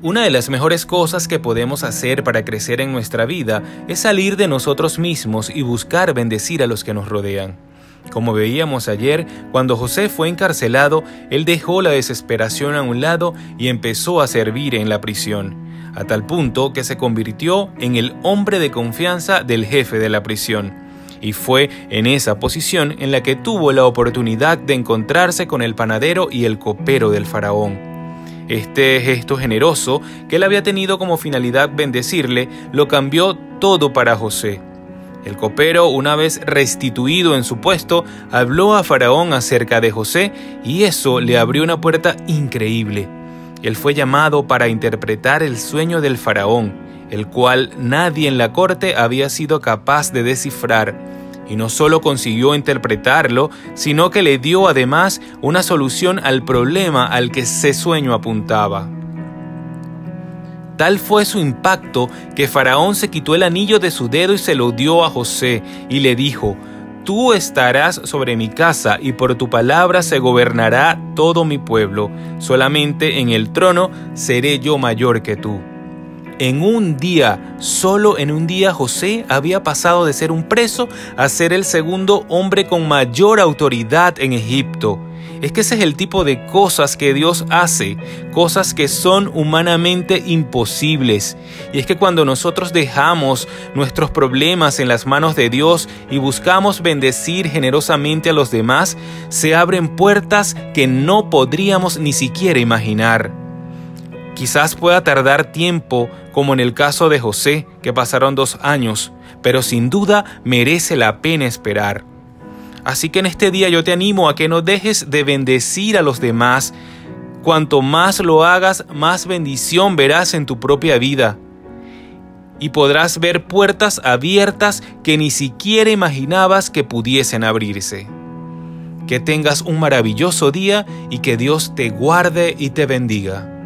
Una de las mejores cosas que podemos hacer para crecer en nuestra vida es salir de nosotros mismos y buscar bendecir a los que nos rodean. Como veíamos ayer, cuando José fue encarcelado, él dejó la desesperación a un lado y empezó a servir en la prisión, a tal punto que se convirtió en el hombre de confianza del jefe de la prisión. Y fue en esa posición en la que tuvo la oportunidad de encontrarse con el panadero y el copero del faraón. Este gesto generoso, que él había tenido como finalidad bendecirle, lo cambió todo para José. El copero, una vez restituido en su puesto, habló a Faraón acerca de José y eso le abrió una puerta increíble. Él fue llamado para interpretar el sueño del Faraón, el cual nadie en la corte había sido capaz de descifrar y no solo consiguió interpretarlo, sino que le dio además una solución al problema al que ese sueño apuntaba. Tal fue su impacto que Faraón se quitó el anillo de su dedo y se lo dio a José y le dijo, Tú estarás sobre mi casa y por tu palabra se gobernará todo mi pueblo, solamente en el trono seré yo mayor que tú. En un día, solo en un día, José había pasado de ser un preso a ser el segundo hombre con mayor autoridad en Egipto. Es que ese es el tipo de cosas que Dios hace, cosas que son humanamente imposibles. Y es que cuando nosotros dejamos nuestros problemas en las manos de Dios y buscamos bendecir generosamente a los demás, se abren puertas que no podríamos ni siquiera imaginar. Quizás pueda tardar tiempo, como en el caso de José, que pasaron dos años, pero sin duda merece la pena esperar. Así que en este día yo te animo a que no dejes de bendecir a los demás. Cuanto más lo hagas, más bendición verás en tu propia vida. Y podrás ver puertas abiertas que ni siquiera imaginabas que pudiesen abrirse. Que tengas un maravilloso día y que Dios te guarde y te bendiga.